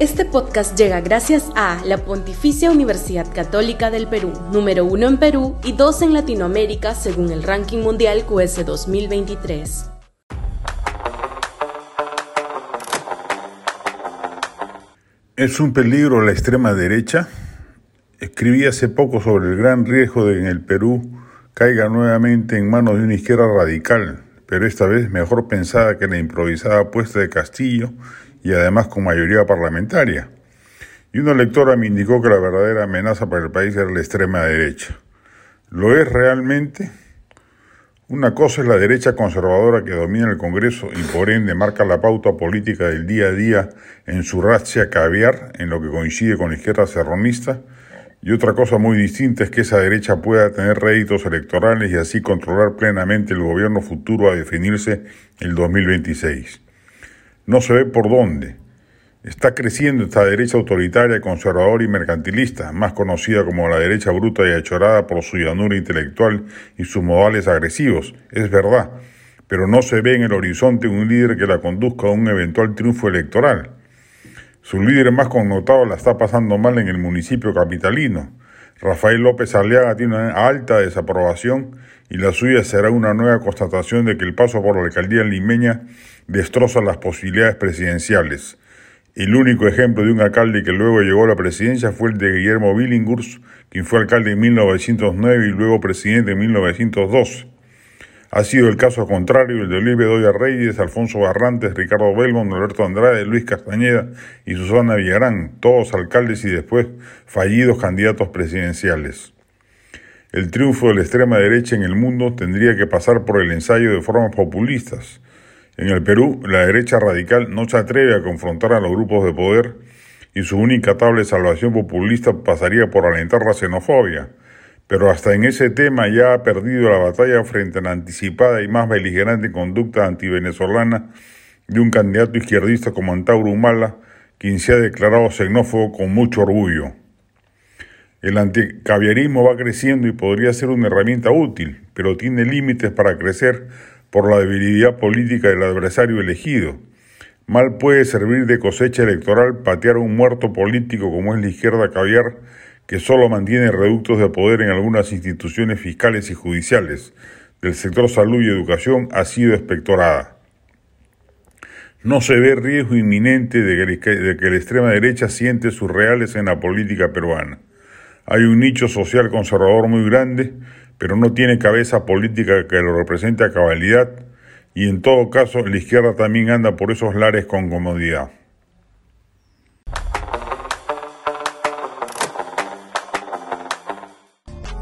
Este podcast llega gracias a la Pontificia Universidad Católica del Perú, número uno en Perú y dos en Latinoamérica según el ranking mundial QS 2023. ¿Es un peligro la extrema derecha? Escribí hace poco sobre el gran riesgo de que en el Perú caiga nuevamente en manos de una izquierda radical, pero esta vez mejor pensada que la improvisada apuesta de Castillo y además con mayoría parlamentaria. Y una lectora me indicó que la verdadera amenaza para el país era la extrema derecha. ¿Lo es realmente? Una cosa es la derecha conservadora que domina el Congreso y por ende marca la pauta política del día a día en su racia caviar, en lo que coincide con la izquierda serronista, y otra cosa muy distinta es que esa derecha pueda tener réditos electorales y así controlar plenamente el gobierno futuro a definirse el 2026. No se ve por dónde. Está creciendo esta derecha autoritaria, conservadora y mercantilista, más conocida como la derecha bruta y achorada por su llanura intelectual y sus modales agresivos. Es verdad, pero no se ve en el horizonte un líder que la conduzca a un eventual triunfo electoral. Su líder más connotado la está pasando mal en el municipio capitalino. Rafael López Aliaga tiene una alta desaprobación y la suya será una nueva constatación de que el paso por la alcaldía limeña destroza las posibilidades presidenciales. El único ejemplo de un alcalde que luego llegó a la presidencia fue el de Guillermo Billinghurst, quien fue alcalde en 1909 y luego presidente en 1902. Ha sido el caso contrario el de Luis Bedoya Reyes, Alfonso Barrantes, Ricardo Belmont, Alberto Andrade, Luis Castañeda y Susana Villarán, todos alcaldes y después fallidos candidatos presidenciales. El triunfo de la extrema derecha en el mundo tendría que pasar por el ensayo de formas populistas. En el Perú, la derecha radical no se atreve a confrontar a los grupos de poder y su única tabla de salvación populista pasaría por alentar la xenofobia pero hasta en ese tema ya ha perdido la batalla frente a la anticipada y más beligerante conducta antivenezolana de un candidato izquierdista como Antauro Humala, quien se ha declarado xenófobo con mucho orgullo. El anticaviarismo va creciendo y podría ser una herramienta útil, pero tiene límites para crecer por la debilidad política del adversario elegido. Mal puede servir de cosecha electoral patear un muerto político como es la izquierda caviar que solo mantiene reductos de poder en algunas instituciones fiscales y judiciales del sector salud y educación, ha sido espectorada. No se ve riesgo inminente de que, de que la extrema derecha siente sus reales en la política peruana. Hay un nicho social conservador muy grande, pero no tiene cabeza política que lo represente a cabalidad, y en todo caso la izquierda también anda por esos lares con comodidad.